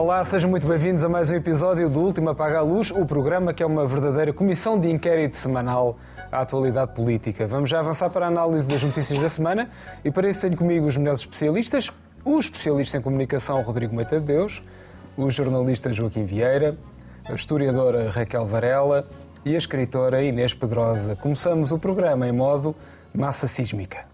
Olá, sejam muito bem-vindos a mais um episódio do Último Apaga a Luz, o programa que é uma verdadeira comissão de inquérito semanal à atualidade política. Vamos já avançar para a análise das notícias da semana e para isso tenho comigo os melhores especialistas, o especialista em comunicação Rodrigo Meita de Deus, o jornalista Joaquim Vieira, a historiadora Raquel Varela e a escritora Inês Pedrosa. Começamos o programa em modo massa sísmica.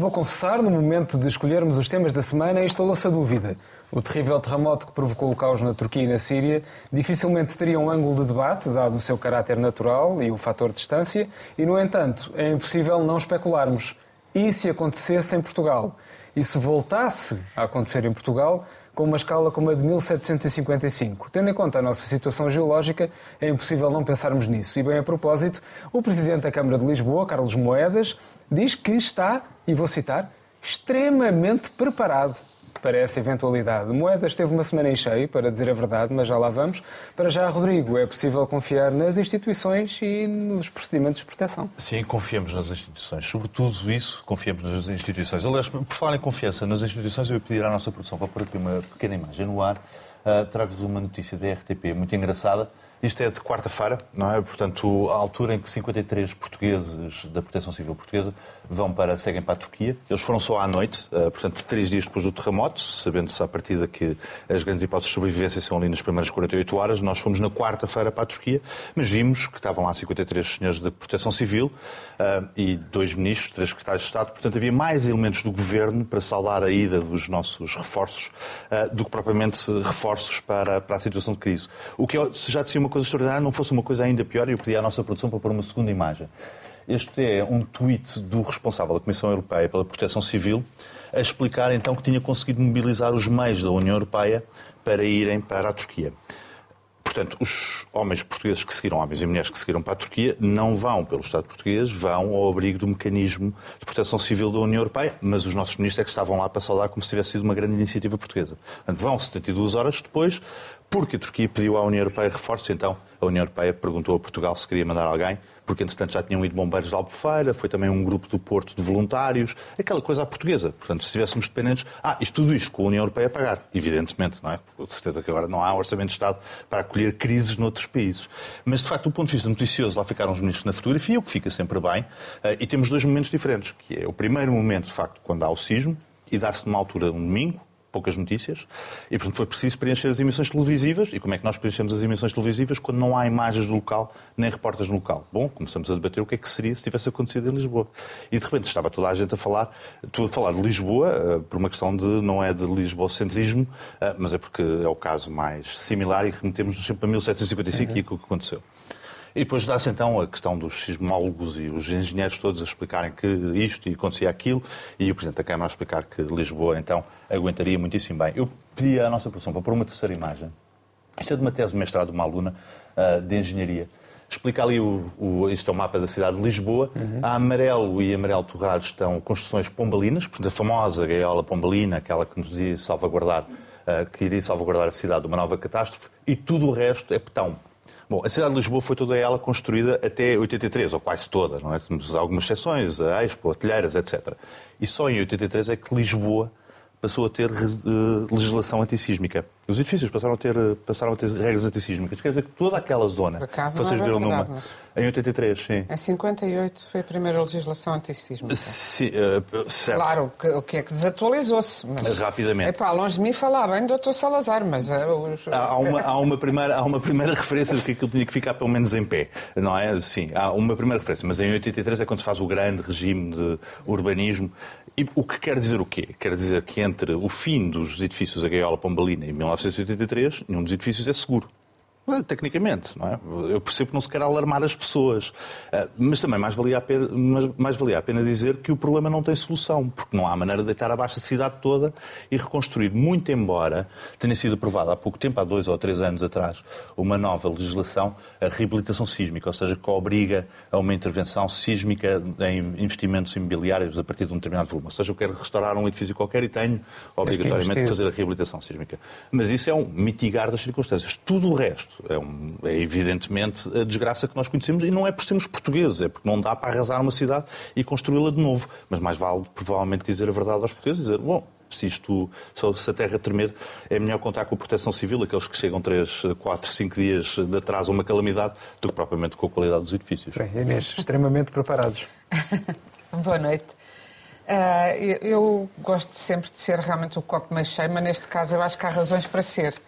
Vou confessar, no momento de escolhermos os temas da semana, instalou-se a dúvida. O terrível terremoto que provocou o caos na Turquia e na Síria dificilmente teria um ângulo de debate, dado o seu caráter natural e o fator distância, e, no entanto, é impossível não especularmos. E se acontecesse em Portugal? E se voltasse a acontecer em Portugal, com uma escala como a de 1755. Tendo em conta a nossa situação geológica, é impossível não pensarmos nisso. E bem a propósito, o Presidente da Câmara de Lisboa, Carlos Moedas, diz que está, e vou citar, extremamente preparado para essa eventualidade. Moedas teve uma semana em cheio, para dizer a verdade, mas já lá vamos. Para já, Rodrigo, é possível confiar nas instituições e nos procedimentos de proteção? Sim, confiamos nas instituições. Sobretudo isso, confiamos nas instituições. Aliás, por falar em confiança nas instituições, eu ia pedir à nossa produção para pôr aqui uma pequena imagem no ar. Uh, Trago-vos uma notícia da RTP muito engraçada isto é de quarta-feira, não é? Portanto, a altura em que 53 portugueses da Proteção Civil Portuguesa vão para, seguem para a Turquia. Eles foram só à noite, eh, portanto, três dias depois do terremoto, sabendo-se à partida que as grandes hipóteses de sobrevivência são ali nas primeiras 48 horas. Nós fomos na quarta-feira para a Turquia, mas vimos que estavam lá 53 senhores da Proteção Civil uh, e dois ministros, três secretários de Estado. Portanto, havia mais elementos do governo para saudar a ida dos nossos reforços uh, do que propriamente reforços para, para a situação de crise. O que já de uma coisa extraordinária não fosse uma coisa ainda pior, e eu pedi à nossa produção para pôr uma segunda imagem. Este é um tweet do responsável da Comissão Europeia pela Proteção Civil a explicar então que tinha conseguido mobilizar os meios da União Europeia para irem para a Turquia. Portanto, os homens portugueses que seguiram, homens e mulheres que seguiram para a Turquia, não vão pelo Estado português, vão ao abrigo do mecanismo de proteção civil da União Europeia, mas os nossos ministros é que estavam lá para saudar como se tivesse sido uma grande iniciativa portuguesa. Vão 72 horas depois, porque a Turquia pediu à União Europeia reforços, então a União Europeia perguntou a Portugal se queria mandar alguém, porque entretanto já tinham ido bombeiros de Albufeira, foi também um grupo do Porto de voluntários, aquela coisa à portuguesa. Portanto, se estivéssemos dependentes, ah, isto tudo isto com a União Europeia a pagar, evidentemente, não é? Com certeza que agora não há orçamento de Estado para acolher crises noutros países. Mas, de facto, do ponto de vista noticioso, lá ficaram os ministros na fotografia, o que fica sempre bem, eh, e temos dois momentos diferentes, que é o primeiro momento, de facto, quando há o sismo, e dá-se numa altura, um domingo, poucas notícias, e portanto foi preciso preencher as emissões televisivas. E como é que nós preenchemos as emissões televisivas quando não há imagens do local, nem reportas no local? Bom, começamos a debater o que é que seria se tivesse acontecido em Lisboa. E de repente estava toda a gente a falar, a falar de Lisboa, uh, por uma questão de, não é de Lisboa-centrismo, uh, mas é porque é o caso mais similar e remetemos sempre a 1755 uhum. e aquilo que aconteceu. E depois dá-se então a questão dos sismólogos e os engenheiros todos a explicarem que isto e acontecia aquilo, e o Presidente da Câmara a explicar que Lisboa então aguentaria muitíssimo bem. Eu pedi à nossa produção para pôr uma terceira imagem. Isto é de uma tese de mestrado de uma aluna uh, de engenharia. Explica ali, o, o, isto é o mapa da cidade de Lisboa. Uhum. A amarelo e amarelo torrado estão construções pombalinas, portanto a famosa gaiola pombalina, aquela que nos ia salvaguardar, uh, que iria salvaguardar a cidade de uma nova catástrofe, e tudo o resto é petão. Bom, a cidade de Lisboa foi toda ela construída até 83, ou quase toda, não é? Temos algumas exceções, a Expo, Telheiras, etc. E só em 83 é que Lisboa passou a ter uh, legislação antissísmica. Os edifícios passaram a ter, passaram a ter regras antissísmicas. Quer dizer que toda aquela zona. Acaso, vocês não é viram numa. Mas... Em 83, sim. Em 58 foi a primeira legislação antissísmica. Sim, uh, certo. Claro, o que é que desatualizou-se. Mas... Rapidamente. É pá, longe de mim falar bem do Dr. Salazar, mas. Os... há, uma, há, uma primeira, há uma primeira referência de que aquilo tinha que ficar pelo menos em pé, não é? Sim, há uma primeira referência, mas em 83 é quando se faz o grande regime de urbanismo e o que quer dizer o quê? Quer dizer que entre o fim dos edifícios da Gaiola Pombalina em 1983, nenhum dos edifícios é seguro. Tecnicamente, não é? Eu percebo que não se quer alarmar as pessoas, ah, mas também mais valia, a pena, mais valia a pena dizer que o problema não tem solução, porque não há maneira de deitar abaixo a cidade toda e reconstruir, muito embora tenha sido aprovada há pouco tempo, há dois ou três anos atrás, uma nova legislação, a reabilitação sísmica, ou seja, que obriga a uma intervenção sísmica em investimentos imobiliários a partir de um determinado volume. Ou seja, eu quero restaurar um edifício qualquer e tenho obrigatoriamente de fazer a reabilitação sísmica. Mas isso é um mitigar das circunstâncias. Tudo o resto isto é, um, é, evidentemente a desgraça que nós conhecemos e não é por sermos portugueses, é porque não dá para arrasar uma cidade e construí-la de novo. Mas mais vale provavelmente dizer a verdade aos portugueses, dizer, bom, se isto, se a terra tremer, é melhor contar com a proteção civil, aqueles que chegam 3, 4, 5 dias de atraso a uma calamidade, do que propriamente com a qualidade dos edifícios. Bem, Inês, extremamente preparados. Boa noite. Uh, eu, eu, gosto sempre de ser realmente o copo mais cheio, mas neste caso eu acho que há razões para ser.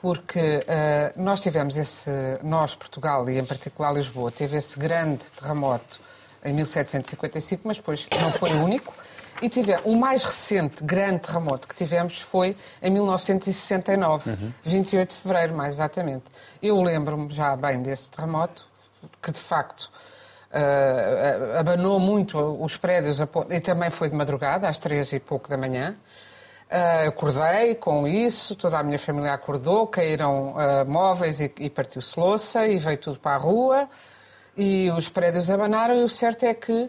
Porque uh, nós tivemos esse, nós, Portugal e em particular Lisboa, teve esse grande terremoto em 1755, mas depois não foi o único. E tivemos, o mais recente grande terremoto que tivemos foi em 1969, uhum. 28 de fevereiro, mais exatamente. Eu lembro-me já bem desse terremoto, que de facto uh, abanou muito os prédios, e também foi de madrugada, às três e pouco da manhã. Uh, acordei com isso, toda a minha família acordou, caíram uh, móveis e, e partiu-se louça e veio tudo para a rua e os prédios abanaram e o certo é que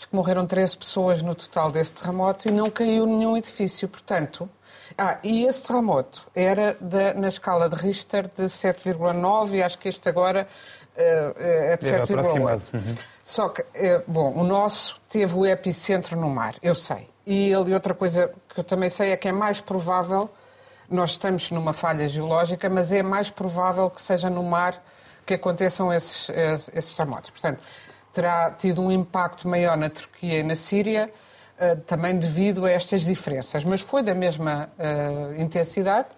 Acho que morreram 13 pessoas no total desse terremoto e não caiu nenhum edifício. Portanto, ah, e esse terremoto era de, na escala de Richter de 7,9 e acho que este agora uh, é de 7,8. Uhum. Só que, uh, bom, o nosso teve o epicentro no mar, eu sei. E ele, outra coisa que eu também sei é que é mais provável, nós estamos numa falha geológica, mas é mais provável que seja no mar que aconteçam esses, esses terremotos. Portanto, terá tido um impacto maior na Turquia e na Síria, uh, também devido a estas diferenças, mas foi da mesma uh, intensidade.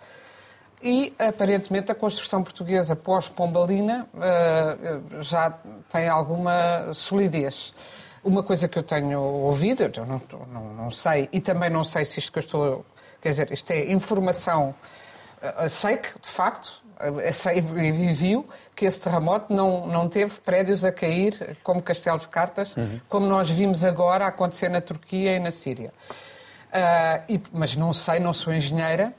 E, aparentemente, a construção portuguesa pós-Pombalina uh, já tem alguma solidez. Uma coisa que eu tenho ouvido, eu não, não, não, sei, e também não sei se isto que eu estou. Quer dizer, isto é informação. Sei que, de facto, e viu que esse terremoto não, não teve prédios a cair como castelos de cartas, uhum. como nós vimos agora acontecer na Turquia e na Síria. Uh, e, mas não sei, não sou engenheira,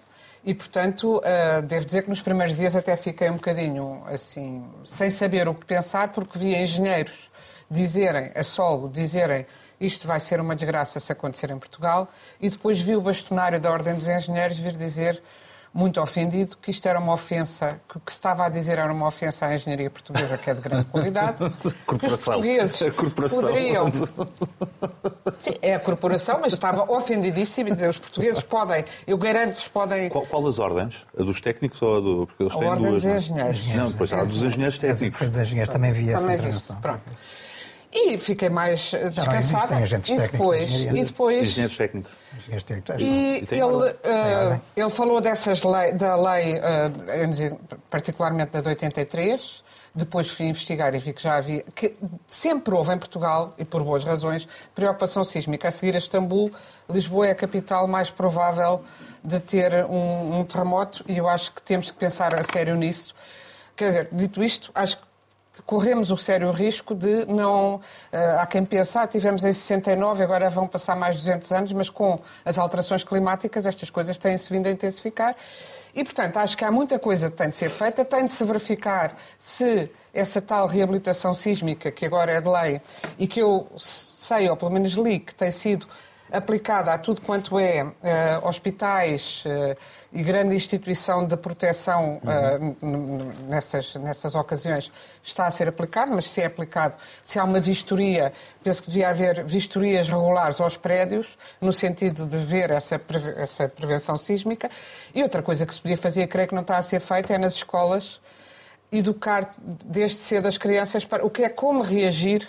e, portanto, uh, devo dizer que nos primeiros dias até fiquei um bocadinho assim, sem saber o que pensar, porque via engenheiros dizerem, a solo, dizerem isto vai ser uma desgraça se acontecer em Portugal, e depois vi o bastonário da Ordem dos Engenheiros vir dizer muito ofendido que isto era uma ofensa, que o que se estava a dizer era uma ofensa à engenharia portuguesa, que é de grande qualidade. que os portugueses a corporação. poderiam. Sim, é a corporação, mas estava ofendidíssimo e dizer os portugueses podem, eu garanto-vos podem. Qual, qual das ordens? A dos técnicos ou a do. Porque eles a têm ordem duas, dos é? engenheiros. Não, depois há a dos engenheiros técnicos. Dos engenheiros também vi essa intervenção. Pronto. E fiquei mais descansada. e depois, e depois engenheiros técnicos. E, ele, uh, ele falou dessas lei, da lei, uh, particularmente da de 83. Depois fui investigar e vi que já havia, que sempre houve em Portugal, e por boas razões, preocupação sísmica. A seguir a Istambul, Lisboa é a capital mais provável de ter um, um terremoto e eu acho que temos que pensar a sério nisso. Quer dizer, dito isto, acho que corremos o sério risco de não. Uh, há quem pense, ah, tivemos em 69, agora vão passar mais de 200 anos, mas com as alterações climáticas estas coisas têm-se vindo a intensificar. E, portanto, acho que há muita coisa que tem de ser feita, tem de se verificar se essa tal reabilitação sísmica, que agora é de lei, e que eu sei, ou pelo menos li, que tem sido aplicada a tudo quanto é uh, hospitais uh, e grande instituição de proteção uhum. uh, nessas, nessas ocasiões está a ser aplicado, mas se é aplicado, se há uma vistoria, penso que devia haver vistorias regulares aos prédios, no sentido de ver essa, essa prevenção sísmica. E outra coisa que se podia fazer, creio que não está a ser feita, é nas escolas educar desde cedo as crianças para o que é como reagir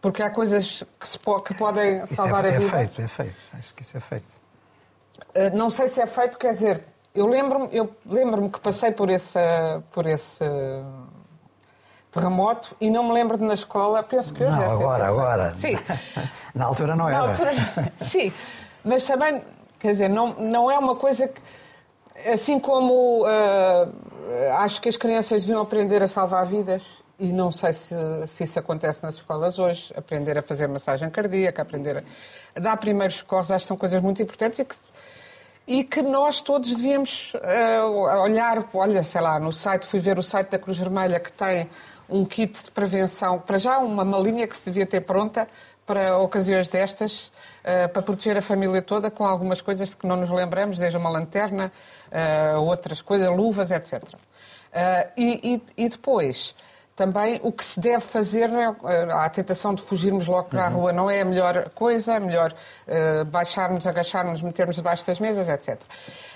porque há coisas que, se po que podem salvar é, a vida. É feito, é feito. Acho que isso é feito. Uh, não sei se é feito, quer dizer, eu lembro-me eu lembro que passei por esse, por esse terremoto e não me lembro de na escola, penso que eu não, já agora, agora. Sim. na altura não era. Na altura, sim, mas também, quer dizer, não, não é uma coisa que, assim como uh, acho que as crianças deviam aprender a salvar vidas, e não sei se, se, isso acontece nas escolas hoje, aprender a fazer massagem cardíaca, aprender a, dar primeiros socorros, acho que são coisas muito importantes e que, e que nós todos devíamos uh, olhar, olha, sei lá, no site, fui ver o site da Cruz Vermelha que tem um kit de prevenção, para já uma malinha que se devia ter pronta para ocasiões destas, uh, para proteger a família toda com algumas coisas de que não nos lembramos, desde uma lanterna, uh, outras coisas, luvas, etc. E, e, e, depois, também o que se deve fazer, é, a tentação de fugirmos logo para a uhum. rua não é a melhor coisa, é melhor baixarmos, agacharmos, metermos debaixo das mesas, etc.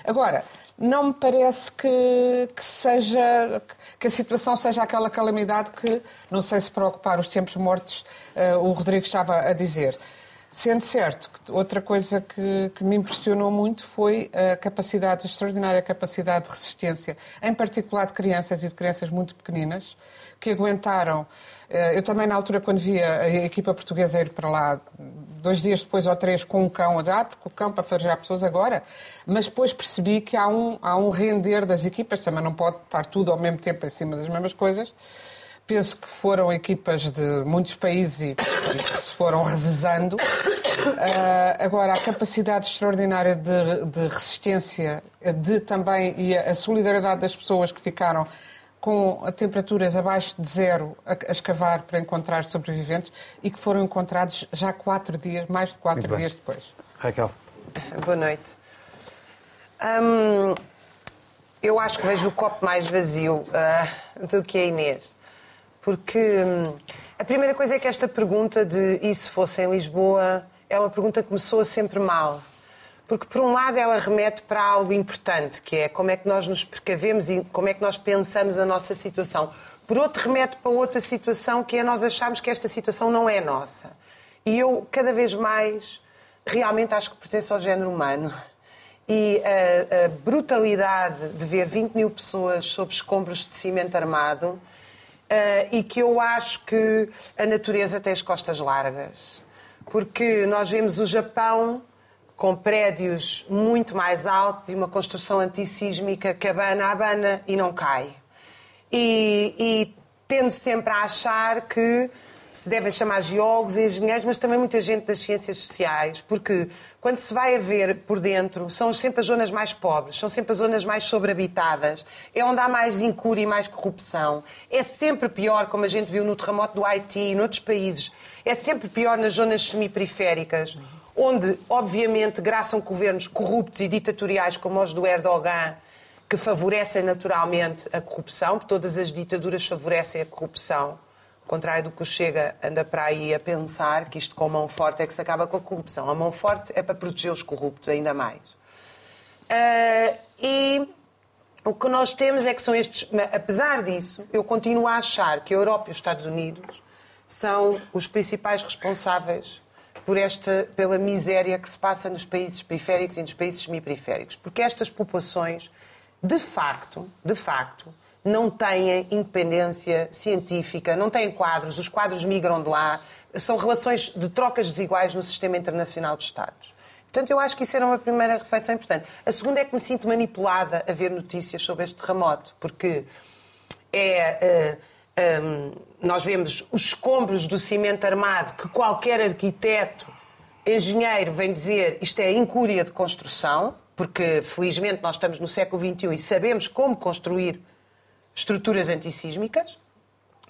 Agora, não me parece que, que, seja que a situação seja aquela calamidade que não sei se para ocupar os tempos mortos uh, o Rodrigo estava a dizer. Sendo certo que outra coisa que, que, me impressionou muito foi a capacidade, a extraordinária capacidade de resistência, em particular de crianças e de crianças muito pequeninas, que aguentaram. Eh, eu também, na altura, quando via a equipa portuguesa ir para lá, dois dias depois ou três, com um cão a dar, porque o cão para farejar pessoas agora, mas depois percebi que há um, há um render das equipas, também não pode estar tudo ao mesmo tempo em cima das mesmas coisas. Penso que foram equipas de muitos países e, e que se foram revezando. Uh, agora, a capacidade extraordinária de, de resistência de também e a solidariedade das pessoas que ficaram com temperaturas abaixo de zero a, a, escavar para encontrar sobreviventes e que foram encontrados já quatro dias, mais de quatro dias depois. Raquel. Boa noite. Hum, eu acho que vejo o copo mais vazio uh, do que a Inês. Porque hum, a primeira coisa é que esta pergunta de e se fosse em Lisboa é uma pergunta que me soa sempre mal. Porque, por um lado, ela remete para algo importante, que é como é que nós nos precavemos e como é que nós pensamos a nossa situação. Por outro, remete para outra situação, que é nós acharmos que esta situação não é nossa. E eu, cada vez mais, realmente acho que pertence ao género humano. E a, a brutalidade de ver 20 mil pessoas sob escombros de cimento armado, e que eu acho que a natureza tem as costas largas. Porque nós vemos o Japão com prédios muito mais altos e uma construção antissísmica que abana, abana e não cai. E, e tendo sempre a achar que se deve chamar geólogos e engenheiros, mas também muita gente das ciências sociais, porque quando se vai a ver por dentro, são sempre as zonas mais pobres, são sempre as zonas mais sobrehabitadas, é onde há mais incúria e mais corrupção. É sempre pior, como a gente viu no terremoto do Haiti e noutros países, é sempre pior nas zonas semiperiféricas onde, obviamente, graçam governos corruptos e ditatoriais como os do Erdogan, que favorecem naturalmente a corrupção, todas as ditaduras favorecem a corrupção, contrário do que o Chega anda para aí a pensar, que isto com a mão forte é que se acaba com a corrupção. A mão forte é para proteger os corruptos ainda mais. Uh, e o que nós temos é que são estes. Apesar disso, eu continuo a achar que a Europa e os Estados Unidos são os principais responsáveis por esta, pela miséria que se passa nos países periféricos e nos países semiperiféricos. Porque estas populações, de facto, de facto, não têm independência científica, não têm quadros, os quadros migram de lá, são relações de trocas desiguais no sistema internacional de Estados. Portanto, eu acho que isso era uma primeira reflexão importante. A segunda é que me sinto manipulada a ver notícias sobre este terremoto, porque é. Uh, um, nós vemos os escombros do cimento armado que qualquer arquiteto, engenheiro vem dizer isto é incúria de construção, porque felizmente nós estamos no século XXI e sabemos como construir estruturas antissísmicas,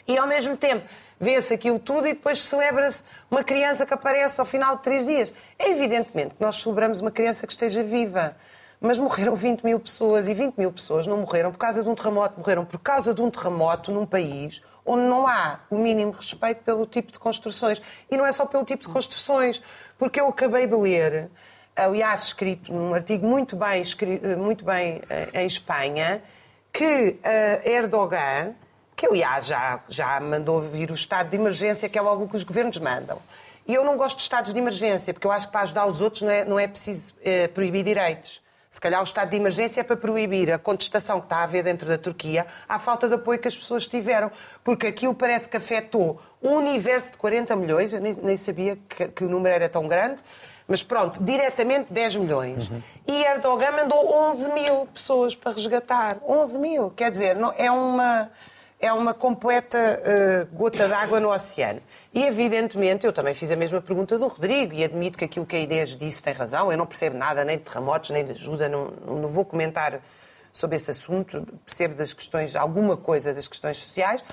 e ao mesmo tempo vê-se aquilo tudo e depois celebra-se uma criança que aparece ao final de três dias. É evidentemente que nós celebramos uma criança que esteja viva. Mas morreram 20 mil pessoas e 20 mil pessoas não morreram por causa de um terremoto, morreram por causa de um terremoto num país onde não há o mínimo respeito pelo tipo de construções. E não é só pelo tipo de construções, porque eu acabei de ler, aliás, escrito num artigo muito bem, muito bem eh, em Espanha, que uh, Erdogan, que aliás já, já mandou vir o estado de emergência, que é logo o que os governos mandam. E eu não gosto de estados de emergência, porque eu acho que para ajudar os outros não é, não é preciso uh, proibir direitos. Se calhar o estado de emergência é para proibir a contestação que está a haver dentro da Turquia à falta de apoio que as pessoas tiveram. Porque aquilo parece que afetou um universo de 40 milhões, eu nem, nem sabia que, que, o número era tão grande, mas pronto, diretamente 10 milhões. Uhum. E Erdogan mandou 11 mil pessoas para resgatar. 11 mil. Quer dizer, não, é, uma, é uma completa uh, gota d'água no oceano. E, evidentemente, eu também fiz a mesma pergunta do Rodrigo e admito que aquilo que a Inês disse tem razão. Eu não percebo nada nem de terremotos, nem de ajuda, não, não vou comentar sobre esse assunto. Percebo das questões, alguma coisa das questões sociais,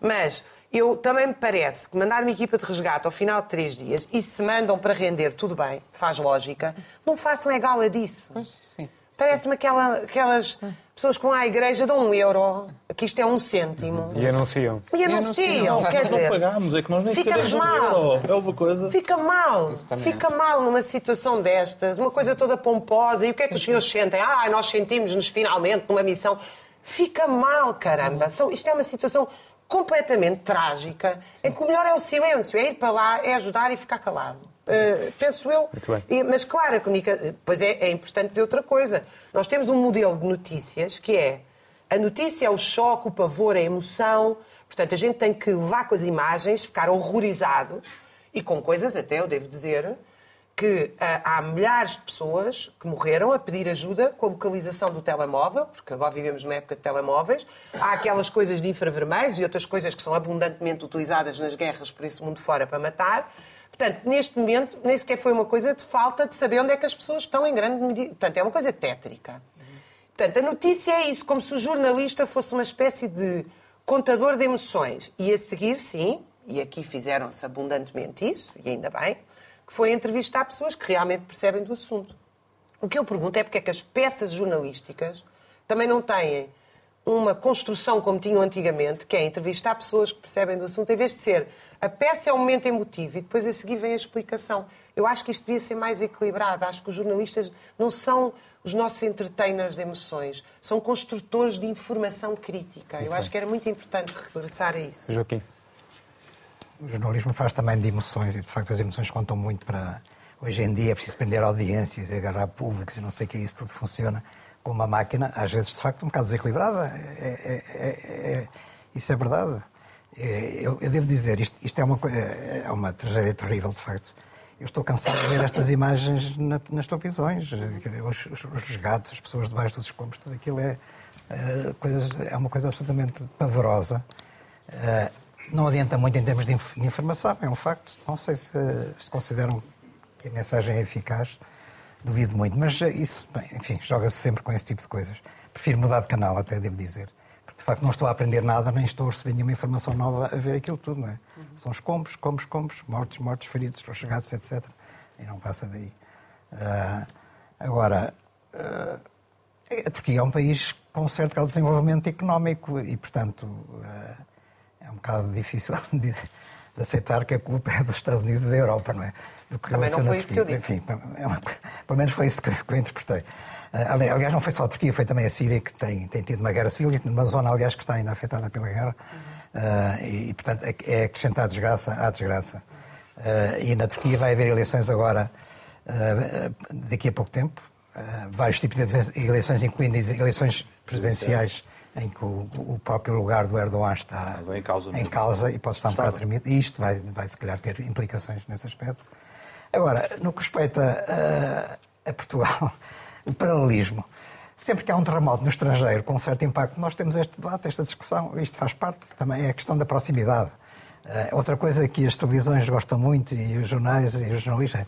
mas Eu também me parece que mandar uma equipa de resgate ao final de três dias e se mandam para render, tudo bem, faz lógica, não façam é gala disso. Pois, sim. Parece-me aquela, aquelas pessoas que vão à igreja dão um euro, que isto é um cêntimo. E anunciam. E anunciam, anunciam, quer Nós não dizer, pagámos, é que nós nem um mal. euro. É uma coisa. fica mal, fica mal numa situação destas, uma coisa toda pomposa. E o que é que os senhores sentem? Ah, nós sentimos-nos finalmente numa missão. Fica mal, caramba. São, isto é uma situação completamente trágica, em que o melhor é o silêncio, é ir para lá, é ajudar e ficar calado. Uh, penso eu. E- mas claro, a comunica... pois é, é importante dizer outra coisa. Nós temos um modelo de notícias que é a notícia é o choque, o pavor, a emoção. Portanto, a gente tem que levar com as imagens, ficar horrorizados e com coisas, até eu devo dizer, que ah, há milhares de pessoas que morreram a pedir ajuda com a localização do telemóvel, porque agora vivemos numa época de telemóveis. Há aquelas coisas de infravermelhos e outras coisas que são abundantemente utilizadas nas guerras por esse mundo fora para matar. Portanto, neste momento, nem sequer foi uma coisa de falta de saber onde é que as pessoas estão em grande medida. Portanto, é uma coisa tétrica. Portanto, a notícia é isso, como se o jornalista fosse uma espécie de contador de emoções. E a seguir, sim, e aqui fizeram-se abundantemente isso, e ainda bem, foi entrevistar pessoas que realmente percebem do assunto. O que eu pergunto é porque é que as peças jornalísticas também não têm uma construção como tinham antigamente, que é entrevistar pessoas que percebem do assunto, em vez de ser a peça é um momento emotivo e depois a seguir vem a explicação. Eu acho que isto devia ser mais equilibrado. Acho que os jornalistas não são os nossos entertainers de emoções, são construtores de informação crítica. Eu acho que era muito importante regressar a isso. Joaquim. O jornalismo faz também de emoções e, de facto, as emoções contam muito para. Hoje em dia é preciso prender audiências e agarrar públicos e não sei o que, isso tudo funciona com uma máquina, às vezes, de facto, um bocado desequilibrada. É- é- é- é- isso é verdade. É, Eu, eu devo dizer, isto, isto é, uma, é uma tragédia terrível, de facto. Eu estou cansado de ver estas imagens na- nas televisões. Os, os, os resgates, as pessoas debaixo dos escombros, tudo aquilo é, é, coisas, é uma coisa absolutamente pavorosa. Não adianta muito em termos de inf- de informação, é um facto. Não sei se, se consideram que a mensagem é eficaz, duvido muito. Mas isso, bem, enfim, joga-se sempre com esse tipo de coisas. Prefiro mudar de canal, até devo dizer. Porque, de facto, não estou a aprender nada, nem estou a receber nenhuma informação nova a ver aquilo tudo, não é? São escombros, escombros, escombros, mortos, mortos, feridos, chegados, etc. E não passa daí. Ah, agora, ah, a Turquia é um país com um certo grau de desenvolvimento económico e, portanto, é um bocado difícil de, de aceitar que a culpa é dos Estados Unidos e da Europa, não é? Do que Também não foi isso que eu disse. Enfim, é uma- pelo menos foi isso que, eu interpretei. Ali- Aliás, não foi só a Turquia, foi também a Síria que tem, tem tido uma guerra civil, uma zona, aliás, que está ainda afetada pela guerra. Eh, e, e, portanto, é, é acrescentar desgraça à desgraça. Eh, e na Turquia vai haver eleições agora, eh, daqui a pouco tempo, vários tipos de eleições, incluindo eleições presidenciais, em que o, o próprio lugar do Erdogan está Vem em causa em causa e pode estar um bocado tremido. E isto vai, vai, se calhar, ter implicações nesse aspecto. Agora, no que respeita a, a Portugal, o paralelismo. Sempre que há um terremoto no estrangeiro com um certo impacto, nós temos este debate, esta discussão. Isto faz parte também, é a questão da proximidade. Eh, outra coisa que as televisões gostam muito e os jornais e os jornalistas é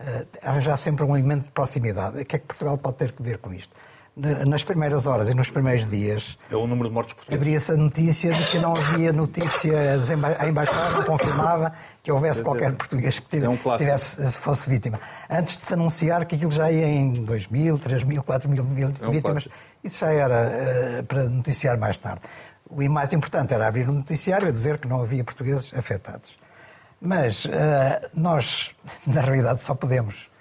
eh, arranjar sempre um elemento de proximidade. O que é que Portugal pode ter que ver com isto? Na- Nas primeiras horas e nos primeiros dias, É o número de mortos portugueses. abria-se a notícia de que não havia notícia, a embaixada confirmava que houvesse qualquer português que tive- É um clássico. tivesse, fosse vítima. Antes de se anunciar que aquilo já ia em 2 mil, 3 mil, 4 mil É um vítimas, isso já era eh, para noticiar mais tarde. O e mais importante era abrir um noticiário a dizer que não havia portugueses afetados. Mas eh, nós, na realidade, só podemos eh,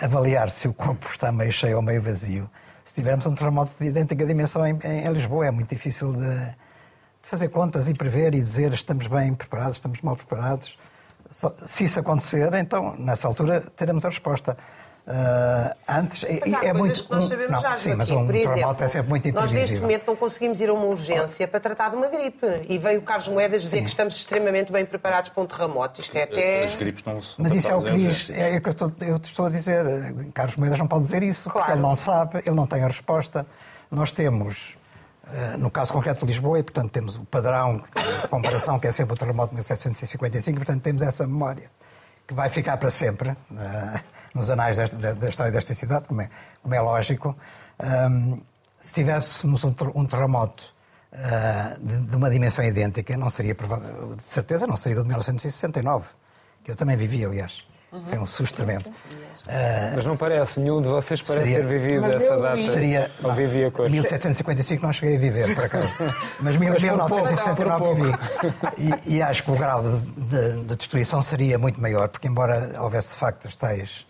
avaliar se o corpo está meio cheio ou meio vazio se tivermos um terremoto de idêntica dimensão em- em Lisboa. É muito difícil de, de fazer contas e prever e dizer estamos bem preparados, estamos mal preparados. Só- se isso acontecer, então, nessa altura, teremos a resposta. Eh, antes, Mas há é coisas muito. que nós um- sabemos não, já, sim, mas um Por terremoto exemplo, é sempre muito Nós neste imprevisível. momento não conseguimos ir a uma urgência para tratar de uma gripe. E veio o Carlos Moedas dizer que estamos extremamente bem preparados para um terremoto. Isto é até... As gripes não são Mas isso é o que diz, é o que eu estou, eu estou a dizer. Carlos Moedas não pode dizer isso, porque Claro. ele não sabe, ele não tem a resposta. Nós temos, eh, no caso concreto de Lisboa, e portanto temos o padrão de comparação, que é sempre o terremoto de 1755, e portanto temos essa memória, que vai ficar para sempre eh, nos anais desta- da, da história desta cidade, como é, como é lógico. Ahm, se tivéssemos um, um terremoto uh, de, de, uma dimensão idêntica, não seria, de certeza, não seria o de 1969, que eu também vivi, aliás. Uhum. Foi um susto tremendo. Uh, Mas não parece, nenhum de vocês parece seria, ter vivido essa data. Seria, ou vivia com 1755 não cheguei a viver, por acaso. Mas, Mas 1969 vivi. E, e, acho que o grau de, de, de, destruição seria muito maior, porque embora houvesse de facto as tais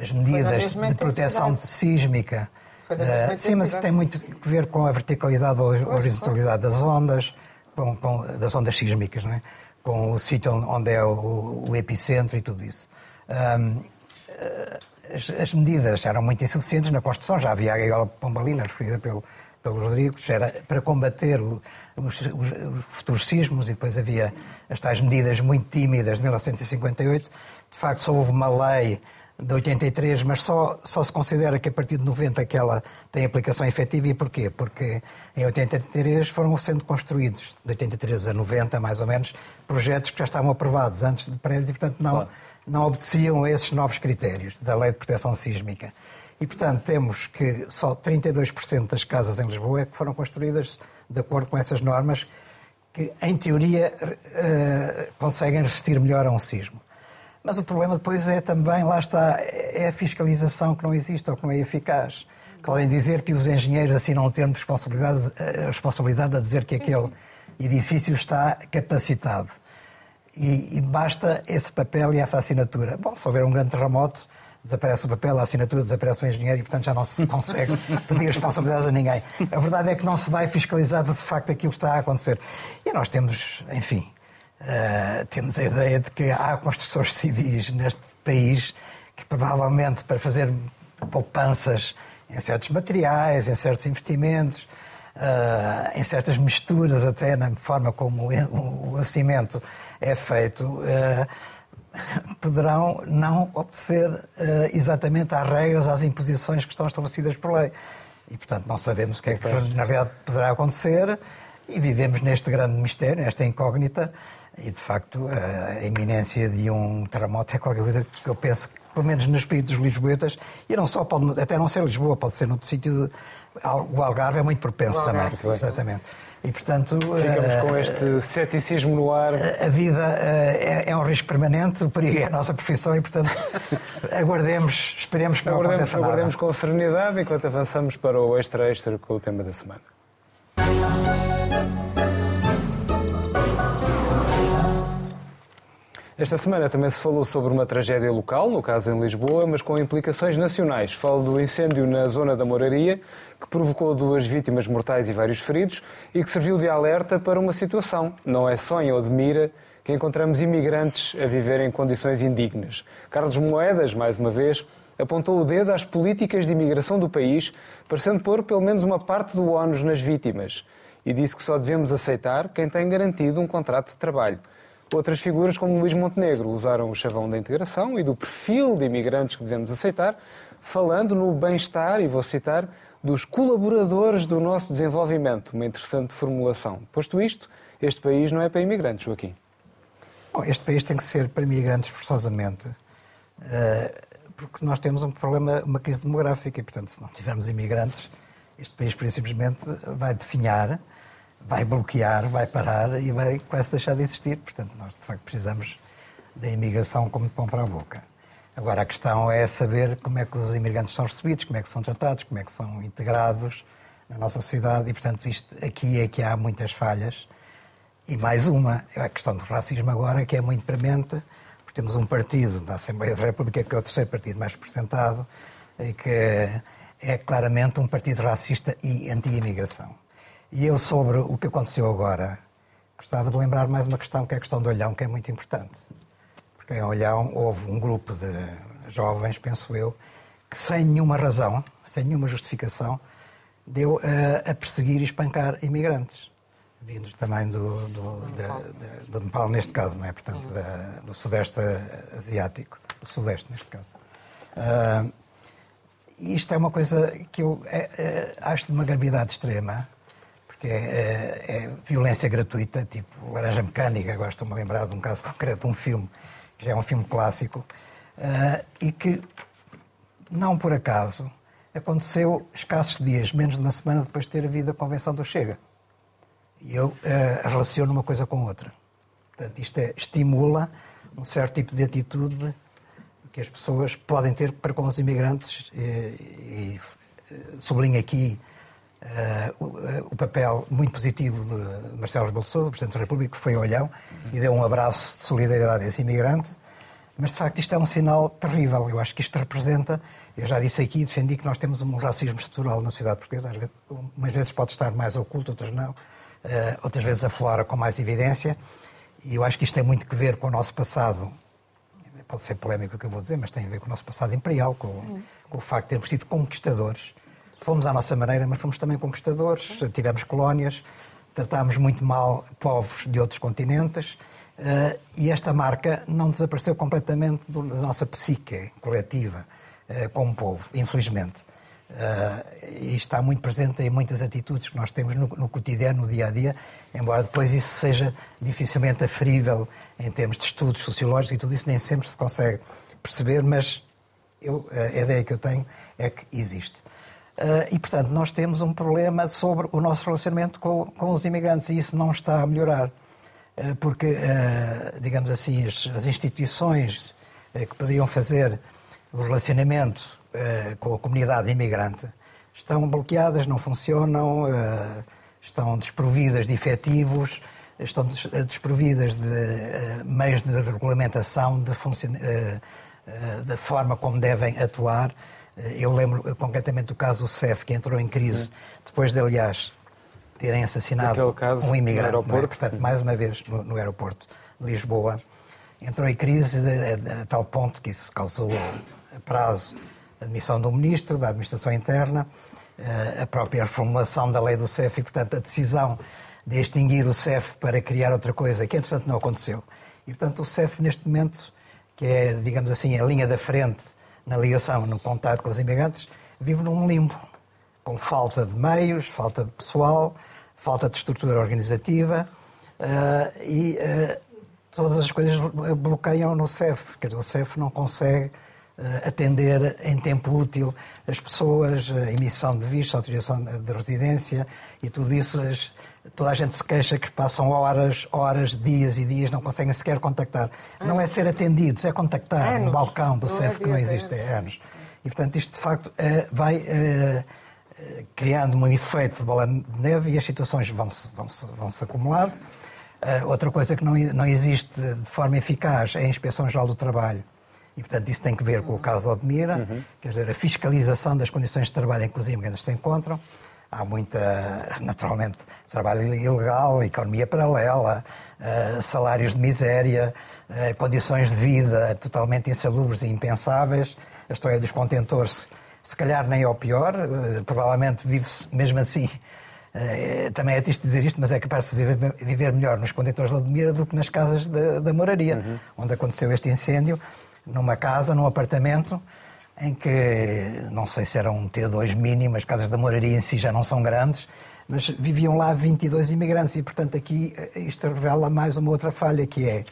as medidas de proteção sísmica. Uh, sim, mas tem muito a ver com a verticalidade ou a horizontalidade das ondas, com, com, das ondas sísmicas, não é? com o sítio onde é o, o epicentro e tudo isso. Um, as, as, medidas eram muito insuficientes na construção, já havia a gaiola pombalina referida pelo, pelo Rodrigo, era para combater o, os, os, os, futuros sismos e depois havia as tais medidas muito tímidas de 1958. De facto, só houve uma lei de 83, mas só, só se considera que a partir de 90 que ela tem aplicação efetiva. E porquê? Porque em 83 foram sendo construídos, de 83 a 90 mais ou menos, projetos que já estavam aprovados antes de prédio e, portanto, não, claro. não obedeciam a esses novos critérios da Lei de Proteção Sísmica. E, portanto, temos que só 32% das casas em Lisboa é que foram construídas de acordo com essas normas que, em teoria, uh, conseguem resistir melhor a um sismo. Mas o problema depois é também, lá está, é a fiscalização que não existe ou que não é eficaz. Podem dizer que os engenheiros assinam um termo de responsabilidade, a responsabilidade a dizer que aquele edifício está capacitado. E, e, basta esse papel e essa assinatura. Bom, se houver um grande terremoto, desaparece o papel, a assinatura, desaparece o engenheiro e, portanto, já não se consegue pedir responsabilidades a ninguém. A verdade é que não se vai fiscalizar de facto aquilo que está a acontecer. E nós temos, enfim, Uh, temos a ideia de que há construções civis neste país que provavelmente para fazer poupanças em certos materiais, em certos investimentos, uh, em certas misturas até na forma como o, o cimento é feito, uh, poderão não obedecer exatamente às regras, às imposições que estão estabelecidas por lei. E, portanto, não sabemos o que é que na realidade poderá acontecer e vivemos neste grande mistério, nesta incógnita, e, de facto, a iminência de um terremoto é qualquer coisa que eu penso, pelo menos no espírito dos lisboetas, e não só, pode, até não ser Lisboa, pode ser noutro sítio. O Algarve é muito propenso também. Exatamente. E, portanto, Ficamos com eh, este ceticismo no ar. A vida eh, é, é, um risco permanente, o perigo é a nossa profissão e, portanto, aguardemos, esperemos que não aguardemos, aconteça nada. Aguardemos com serenidade enquanto avançamos para o Extra Extra com o tema da semana. Esta semana também se falou sobre uma tragédia local, no caso em Lisboa, mas com implicações nacionais. Falo do incêndio na zona da Moraria, que provocou duas vítimas mortais e vários feridos e que serviu de alerta para uma situação, não é sonho de mira, que encontramos imigrantes a viver em condições indignas. Carlos Moedas, mais uma vez, apontou o dedo às políticas de imigração do país, parecendo pôr pelo menos uma parte do ónus nas vítimas, e disse que só devemos aceitar quem tem garantido um contrato de trabalho. Outras figuras, como Luís Montenegro, usaram o chavão da integração e do perfil de imigrantes que devemos aceitar, falando no bem-estar, e vou citar, dos colaboradores do nosso desenvolvimento. Uma interessante formulação. Posto isto, este país não é para imigrantes, Joaquim. Bom, este país tem que ser para imigrantes forçosamente, eh, porque nós temos um problema, uma crise demográfica, e, portanto, se não tivermos imigrantes, este país, simplesmente, vai definhar vai bloquear, vai parar e vai quase deixar de existir. Portanto, nós de facto precisamos da imigração como de pão para a boca. Agora, a questão é saber como é que os imigrantes são recebidos, como é que são tratados, como é que são integrados na nossa sociedade e, portanto, isto aqui é que há muitas falhas. E mais uma, é a questão do racismo agora, que é muito premente, porque temos um partido na Assembleia da República, que é o terceiro partido mais representado, e que é claramente um partido racista e anti-imigração. E eu, sobre o que aconteceu agora, gostava de lembrar mais uma questão, que é a questão do Olhão, que é muito importante. Porque em Olhão houve um grupo de jovens, penso eu, que sem nenhuma razão, sem nenhuma justificação, deu a, a perseguir e espancar imigrantes, vindos também do, do, do, do Nepal, neste caso, não é? portanto, da, do Sudeste Asiático, do Sudeste, neste caso. Uh, isto é uma coisa que eu é, é, acho de uma gravidade extrema, que é, é, é, violência gratuita, tipo Laranja Mecânica, agora estou-me a lembrar de um caso concreto, um filme, que já é um filme clássico, uh, e que, não por acaso, aconteceu escassos dias, menos de uma semana depois de ter havido a convenção do Chega. Eu uh, relaciono uma coisa com outra. Portanto, isto é, estimula um certo tipo de atitude que as pessoas podem ter para com os imigrantes e, e sublinho aqui uh, o, o, papel muito positivo de Marcelo Rebelo de Sousa, Presidente da República, que foi ao Olhão e deu um abraço de solidariedade a esse imigrante. Mas, de facto, isto é um sinal terrível. Eu acho que isto representa, eu já disse aqui, defendi que nós temos um racismo estrutural na sociedade portuguesa. Às vezes, umas vezes pode estar mais oculto, outras não. Uh, outras vezes aflora com mais evidência. E eu acho que isto tem muito que ver com o nosso passado. Pode ser polémico o que eu vou dizer, mas tem a ver com o nosso passado imperial, com, com o facto de termos sido conquistadores. Fomos à nossa maneira, mas fomos também conquistadores, tivemos colónias, tratámos muito mal povos de outros continentes. Uh, e esta marca não desapareceu completamente da nossa psique coletiva uh, como povo, infelizmente. Uh, e está muito presente em muitas atitudes que nós temos no, no cotidiano, no dia a dia, embora depois isso seja dificilmente aferível em termos de estudos sociológicos e tudo isso, nem sempre se consegue perceber, mas eu, a ideia que eu tenho é que existe. Uh, e, portanto, nós temos um problema sobre o nosso relacionamento com, com os imigrantes e isso não está a melhorar. Uh, porque, uh, digamos assim, as, instituições que poderiam fazer o relacionamento com a comunidade imigrante estão bloqueadas, não funcionam, estão desprovidas de efetivos, estão desprovidas de meios de regulamentação de forma como devem atuar. Eu lembro concretamente do caso do CEF, que entrou em crise depois de, aliás, terem assassinado um imigrante. É? Portanto, mais uma vez, no, no aeroporto de Lisboa. Entrou em crise a, a, a tal ponto que isso causou prazo admissão do Ministro, da Administração Interna, eh, a própria reformulação da lei do CEF e, portanto, a decisão de extinguir o CEF para criar outra coisa, que, entretanto, não aconteceu. E, portanto, o CEF, neste momento, que é, digamos assim, a linha da frente na ligação, no contato com os imigrantes, vive num limbo, com falta de meios, falta de pessoal, falta de estrutura organizativa uh, e uh, todas as coisas bloqueiam no CEF. Quer dizer, o CEF não consegue eh, atender em tempo útil as pessoas, a emissão de vistos, autorização de residência e tudo isso. Toda a gente se queixa que passam horas, horas, dias e dias, não conseguem sequer contactar. Não é ser atendidos, é contactar anos. um balcão do CEF que não existe há anos. E, portanto, isto de facto eh, vai eh, criando um efeito de bola de neve e as situações vão-se vão -se, vão -se acumulando. outra coisa que não, não existe de forma eficaz é a Inspeção Geral do Trabalho e, portanto, isso tem que ver com o caso de Odmira, uhum. quer dizer, a fiscalização das condições de trabalho em que os imigrantes se encontram. Há muita, naturalmente, trabalho ilegal, economia paralela, uh, salários de miséria, uh, condições de vida totalmente insalubres e impensáveis. A história dos contentores, se calhar nem é o pior, uh, provavelmente vive-se mesmo assim. também é triste dizer isto, mas é capaz de viver, viver melhor nos contentores de Odmira do que nas casas da, da moraria, uhum. onde aconteceu este incêndio numa casa, num apartamento, em que não sei se era um T2 mínimo, as casas da moraria em si já não são grandes, mas viviam lá 22 imigrantes e, portanto, aqui eh, isto revela mais uma outra falha, que é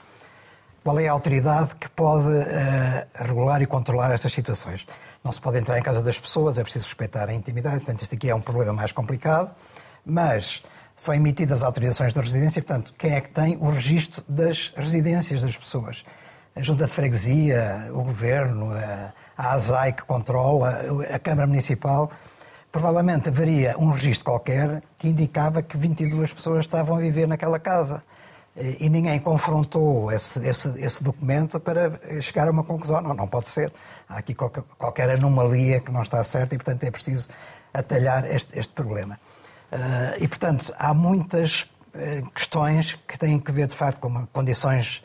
qual é a autoridade que pode uh, regular e controlar estas situações. Não se pode entrar em casa das pessoas, é preciso respeitar a intimidade, portanto, este aqui é um problema mais complicado, mas são emitidas autorizações de residência, portanto, quem é que tem o registro das residências das pessoas? a Junta de Freguesia, o Governo, a ASAI que controla, a Câmara Municipal, provavelmente haveria um registro qualquer que indicava que 22 pessoas estavam a viver naquela casa. E ninguém confrontou esse, esse, esse documento para chegar a uma conclusão. Não, não pode ser. Há aqui qualquer, qualquer anomalia que não está certa e, portanto, é preciso atalhar este, este problema. Uh, e, portanto, há muitas uh, questões que têm que ver, de facto, com condições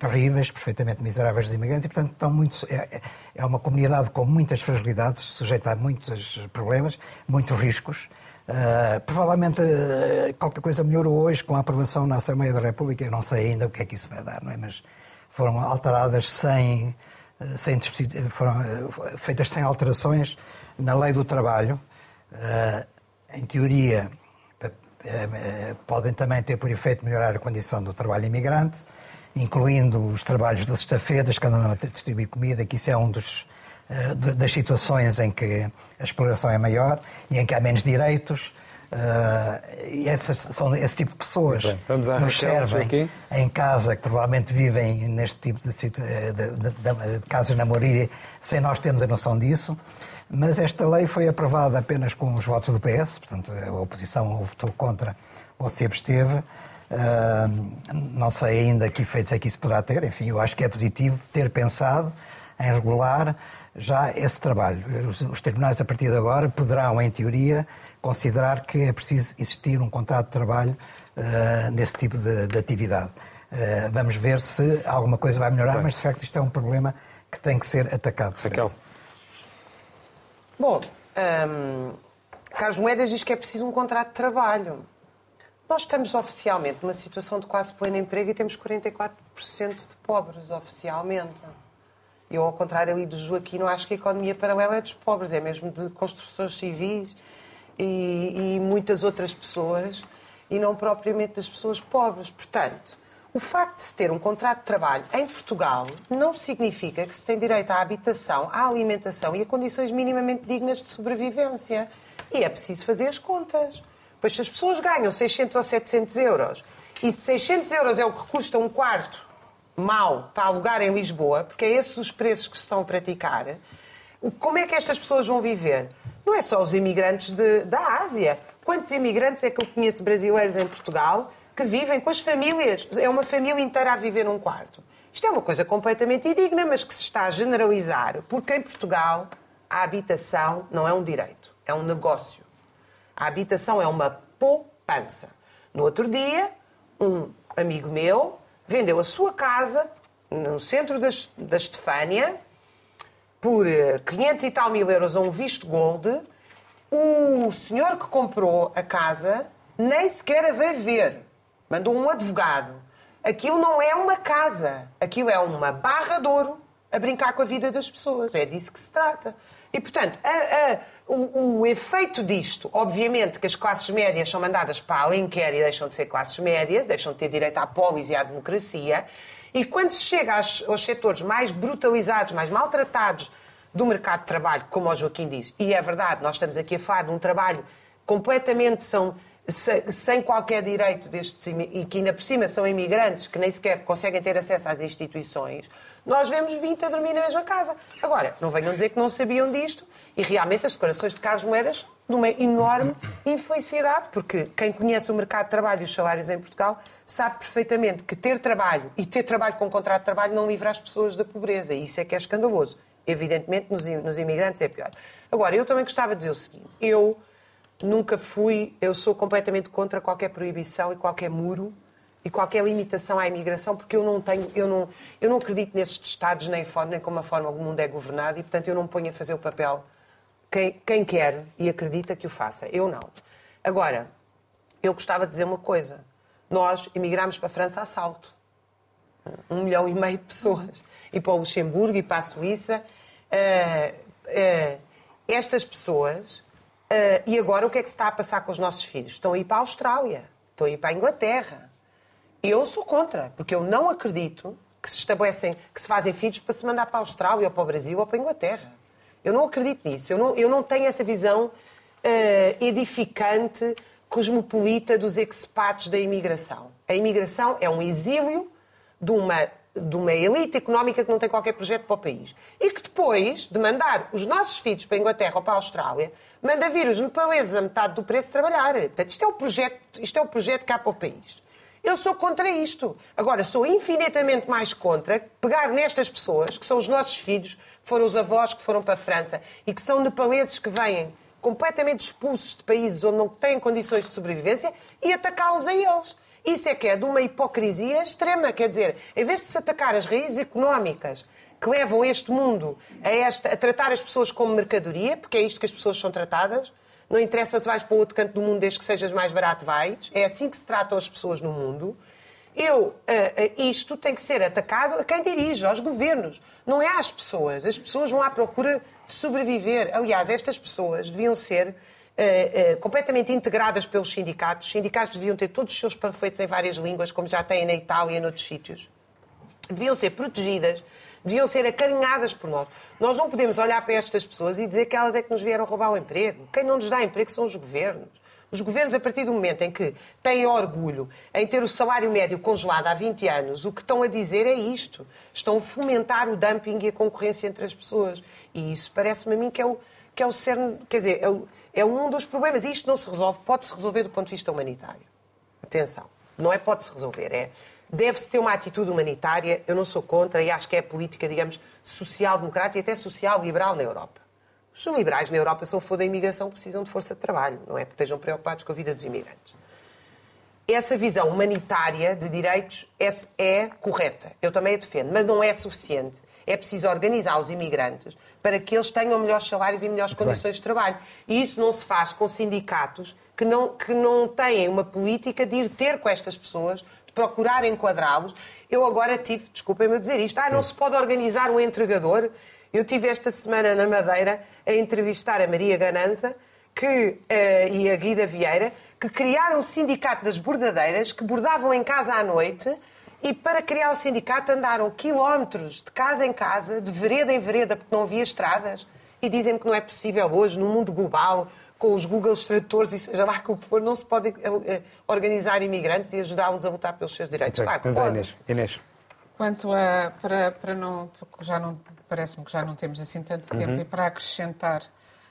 terríveis, perfeitamente miseráveis dos imigrantes, e, portanto, estão muito, é, é uma comunidade com muitas fragilidades, sujeita a muitos problemas, muitos riscos. Uh, provavelmente uh, qualquer coisa melhorou hoje com a aprovação na Assembleia da República, eu não sei ainda o que é que isso vai dar, não é? mas foram alteradas sem, uh, sem foram feitas sem alterações na lei do trabalho. em teoria, podem também ter por efeito melhorar a condição do trabalho imigrante incluindo os trabalhos das estafetas que andam a distribuir comida, que isso é um dos eh, das situações em que a exploração é maior e em que há menos direitos. Uh, e essas, são esse tipo de pessoas bem, vamos à nos servem Joaquim. em casa, que provavelmente vivem neste tipo de, situ- de, de, de, casas na moradia, sem nós termos a noção disso. Mas esta lei foi aprovada apenas com os votos do PS, portanto a oposição votou contra ou se absteve. Uh, não sei ainda que efeitos é que isso poderá ter. Enfim, eu acho que é positivo ter pensado em regular já esse trabalho. Os, os tribunais, a partir de agora, poderão, em teoria, considerar que é preciso existir um contrato de trabalho uh, nesse tipo de, de atividade. Uh, vamos ver se alguma coisa vai melhorar, Bem. mas de facto isto é um problema que tem que ser atacado. Raquel. Bom, hum, Carlos Moedas diz que é preciso um contrato de trabalho. Nós estamos oficialmente numa situação de quase pleno emprego e temos 44% de pobres oficialmente. Eu, ao contrário ali do Joaquim, não acho que a economia paralela é dos pobres, é mesmo de construções civis e, e muitas outras pessoas e não propriamente das pessoas pobres. Portanto, o facto de se ter um contrato de trabalho em Portugal não significa que se tem direito à habitação, à alimentação e a condições minimamente dignas de sobrevivência. E é preciso fazer as contas. Pois se as pessoas ganham 600 ou 700 euros e se 600 euros é o que custa um quarto mau para alugar em Lisboa, porque é esses os preços que se estão a praticar, como é que estas pessoas vão viver? Não é só os imigrantes de- da Ásia. Quantos imigrantes é que eu conheço brasileiros em Portugal que vivem com as famílias? É uma família inteira a viver num quarto. Isto é uma coisa completamente indigna, mas que se está a generalizar, porque em Portugal a habitação não é um direito, é um negócio. A habitação é uma poupança. No outro dia, um amigo meu vendeu a sua casa no centro da, Estefânia por eh, 500 e tal mil euros a um visto gold. O senhor que comprou a casa nem sequer a veio ver. Mandou um advogado. Aquilo não é uma casa. Aquilo é uma barra de ouro a brincar com a vida das pessoas. É disso que se trata. E, portanto, a- a- o, o efeito disto, obviamente que as classes médias são mandadas para Alenquer e deixam de ser classes médias, deixam de ter direito à polis e à democracia, e quando se chega aos, aos setores mais brutalizados, mais maltratados do mercado de trabalho, como o Joaquim disse, e é verdade, nós estamos aqui a falar de um trabalho completamente são, se- sem qualquer direito destes e que ainda por cima são imigrantes que nem sequer conseguem ter acesso às instituições, nós vemos 20 a dormir na mesma casa. Agora, não venham dizer que não sabiam disto e realmente as declarações de Carlos Moedas de uma enorme infelicidade, porque quem conhece o mercado de trabalho e os salários em Portugal sabe perfeitamente que ter trabalho e ter trabalho com contrato de trabalho não livra as pessoas da pobreza e isso é que é escandaloso. Evidentemente, nos, nos imigrantes é pior. Agora, eu também gostava de dizer o seguinte: eu nunca fui, eu sou completamente contra qualquer proibição e qualquer muro e qualquer limitação à imigração, porque eu não tenho, eu não, eu não acredito nesses estados nem, nem como a forma como o mundo é governado e, portanto, eu não me ponho a fazer o papel quem, quem quer e acredita que o faça. Eu não. Agora, eu gostava de dizer uma coisa. Nós emigramos para a França a salto. Um milhão e meio de pessoas. E para o Luxemburgo e para a Suíça. Eh, eh, estas pessoas. Eh, e agora o que é que se está a passar com os nossos filhos? Estão a ir para a Austrália, estão a ir para a Inglaterra. Eu sou contra, porque eu não acredito que se estabelecem, que se fazem filhos para se mandar para a Austrália ou para o Brasil ou para a Inglaterra. Eu não acredito nisso. Eu não, eu não tenho essa visão eh, edificante, cosmopolita dos expats da imigração. A imigração é um exílio de uma, de uma elite económica que não tem qualquer projeto para o país. E que depois de mandar os nossos filhos para a Inglaterra ou para a Austrália, manda vir os nepaleses a metade do preço trabalhar. Portanto, isto é o projeto, isto é o projeto que há para o país. Eu sou contra isto. Agora, sou infinitamente mais contra pegar nestas pessoas, que são os nossos filhos, que foram os avós que foram para a França e que são nepaleses que vêm completamente expulsos de países onde não têm condições de sobrevivência e atacá-los a eles. Isso é que é de uma hipocrisia extrema. Quer dizer, em vez de se atacar as raízes económicas que levam este mundo a, esta, a tratar as pessoas como mercadoria, porque é isto que as pessoas são tratadas, não interessa se vais para o outro canto do mundo desde que sejas mais barato, vais. É assim que se tratam as pessoas no mundo. Eu, ah, ah, isto tem que ser atacado a quem dirige, aos governos. Não é às pessoas. As pessoas vão à procura de sobreviver. Aliás, estas pessoas deviam ser ah, ah, completamente integradas pelos sindicatos. Os sindicatos deviam ter todos os seus panfletos em várias línguas, como já têm na Itália e noutros sítios deviam ser protegidas, deviam ser acarinhadas por nós. Nós não podemos olhar para estas pessoas e dizer que elas é que nos vieram roubar o emprego. Quem não nos dá emprego são os governos. Os governos, a partir do momento em que têm orgulho em ter o salário médio congelado há 20 anos, o que estão a dizer é isto. Estão a fomentar o dumping e a concorrência entre as pessoas. E isso parece-me a mim que é o, que é o cerne, quer dizer, é, é um dos problemas. E isto não se resolve, pode-se resolver do ponto de vista humanitário. Atenção, não é pode-se resolver, é deve-se ter uma atitude humanitária, eu não sou contra e acho que é política, digamos, social-democrata e até social-liberal na Europa. Os liberais na Europa são foda a imigração, precisam de força de trabalho, não é? Porque estejam preocupados com a vida dos imigrantes. Essa visão humanitária de direitos é, é correta, eu também a defendo, mas não é suficiente. É preciso organizar os imigrantes para que eles tenham melhores salários e melhores Muito condições bem. de trabalho. E isso não se faz com sindicatos que não, que não têm uma política de ir ter com estas pessoas, de procurar enquadrá-los. Eu agora tive, desculpem-me dizer isto, ah, não se pode organizar um entregador. Eu tive esta semana na Madeira a entrevistar a Maria Gananza que, uh, e a Guida Vieira, que criaram o sindicato das bordadeiras, que bordavam em casa à noite e para criar o sindicato andaram quilómetros de casa em casa, de vereda em vereda, porque não havia estradas. E dizem-me que não é possível hoje, no mundo global, com os Google Tradutores e seja lá o que for, não se pode eh, eh, organizar imigrantes e ajudá-los a lutar pelos seus direitos. Claro, pode. Inês. Inês. Quanto a. Para, para não. Porque já não. Parece-me que já não temos assim tanto tempo uhum. e para acrescentar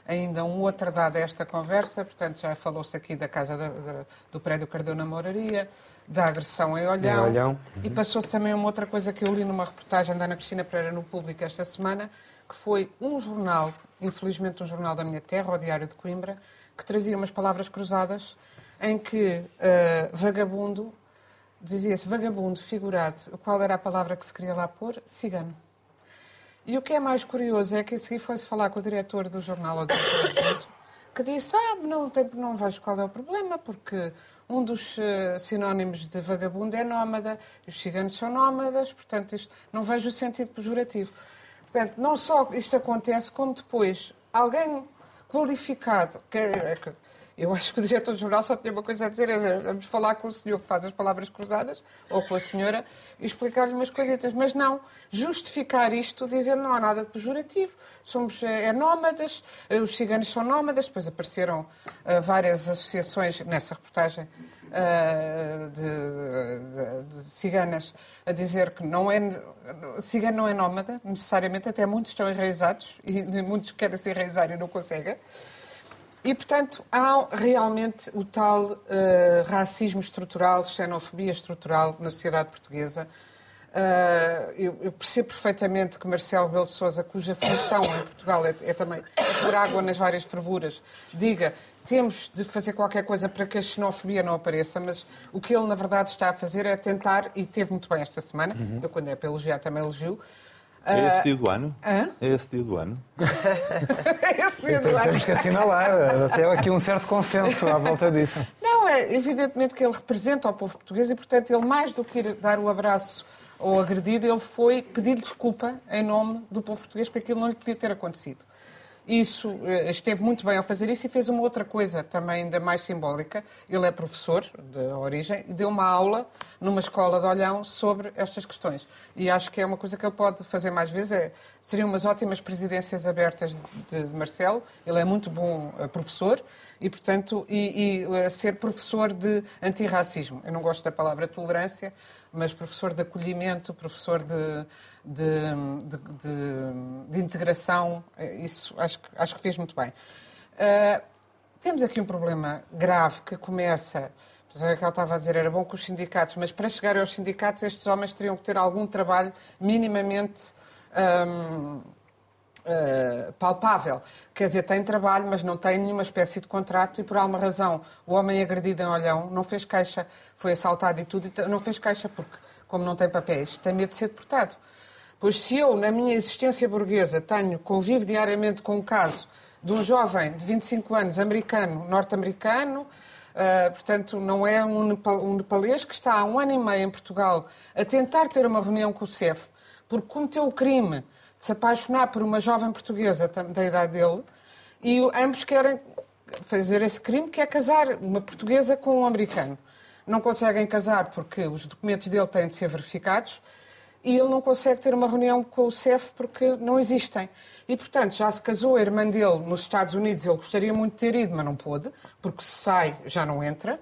ainda um outro dado a esta conversa, portanto já falou-se aqui da casa da, da, do prédio Cardeu na Moraria, da agressão em Olhão. Em Olhão. Uhum. E passou-se também uma outra coisa que eu li numa reportagem da Ana Cristina Pereira no Público esta semana, que foi um jornal, infelizmente um jornal da minha terra, o Diário de Coimbra, que trazia umas palavras cruzadas em que uh, vagabundo, dizia-se vagabundo figurado. Qual era a palavra que se queria lá pôr? Cigano. E o que é mais curioso é que a seguir foi-se falar com o diretor do jornal, que disse, ah, não, tem, não vejo qual é o problema, porque um dos uh, sinónimos de vagabundo é nómada, os ciganos são nómadas, portanto, isto, não vejo o sentido pejorativo. Portanto, não só isto acontece, como depois alguém qualificado, que, é, que eu acho que o diretor do jornal só tinha uma coisa a dizer, é, vamos falar com o senhor que faz as palavras cruzadas, ou com a senhora, e explicar-lhe umas coisitas. Mas não, justificar isto dizendo não há nada de pejorativo, somos é, é nómadas, eh, os ciganos são nómadas, depois apareceram uh, várias associações nessa reportagem uh, de, de, de, ciganas a dizer que não é, cigano não é nómada, necessariamente, até muitos estão enraizados, e muitos querem se enraizar e não conseguem. E, portanto, há realmente o tal uh, racismo estrutural, xenofobia estrutural na sociedade portuguesa. Uh, eu, eu, percebo perfeitamente que Marcelo Rebelo de Sousa, cuja função em Portugal é, é também pôr água nas várias fervuras, diga temos de fazer qualquer coisa para que a xenofobia não apareça, mas o que ele, na verdade, está a fazer é tentar, e teve muito bem esta semana, uhum. eu quando é para elogiar também elogio, é esse dia do ano? Hã? É esse dia do ano? é esse dia do ano. Temos que assinalar. Até aqui um certo consenso à volta disso. Não, é evidentemente que ele representa o povo português e, portanto, ele mais do que ir dar o abraço ou agredido, ele foi pedir desculpa em nome do povo português porque aquilo não lhe podia ter acontecido. Isso eh, esteve muito bem ao fazer isso e fez uma outra coisa também ainda mais simbólica. Ele é professor de origem e deu uma aula numa escola de Olhão sobre estas questões. E acho que é uma coisa que ele pode fazer mais vezes. É, seriam umas ótimas presidências abertas de, Marcelo. Ele é muito bom uh, professor e, portanto, e, e uh, ser professor de antirracismo. Eu não gosto da palavra tolerância, mas professor de acolhimento, professor de, de, de, de, de integração, eh, isso acho, acho que fez muito bem. Uh, temos aqui um problema grave que começa. O que ela estava a dizer era bom com os sindicatos, mas para chegar aos sindicatos, estes homens teriam que ter algum trabalho minimamente um, uh, eh, palpável. Quer dizer, tem trabalho, mas não tem nenhuma espécie de contrato e, por alguma razão, o homem agredido em Olhão não fez queixa, foi assaltado e tudo, e não fez queixa porque, como não tem papéis, tem medo de ser deportado. Pois se eu, na minha existência burguesa, tenho, convivo diariamente com um caso de um jovem de 25 anos, americano, norte-americano, uh, portanto, não é um, nepal, um nepalês que está há um ano e meio em Portugal a tentar ter uma reunião com o CEF, porque cometeu o crime de se apaixonar por uma jovem portuguesa da idade dele, e ambos querem fazer esse crime, que é casar uma portuguesa com um americano. Não conseguem casar porque os documentos dele têm de ser verificados e ele não consegue ter uma reunião com o CEF porque não existem. E, portanto, já se casou a irmã dele nos Estados Unidos, ele gostaria muito de ter ido, mas não pôde, porque se sai já não entra.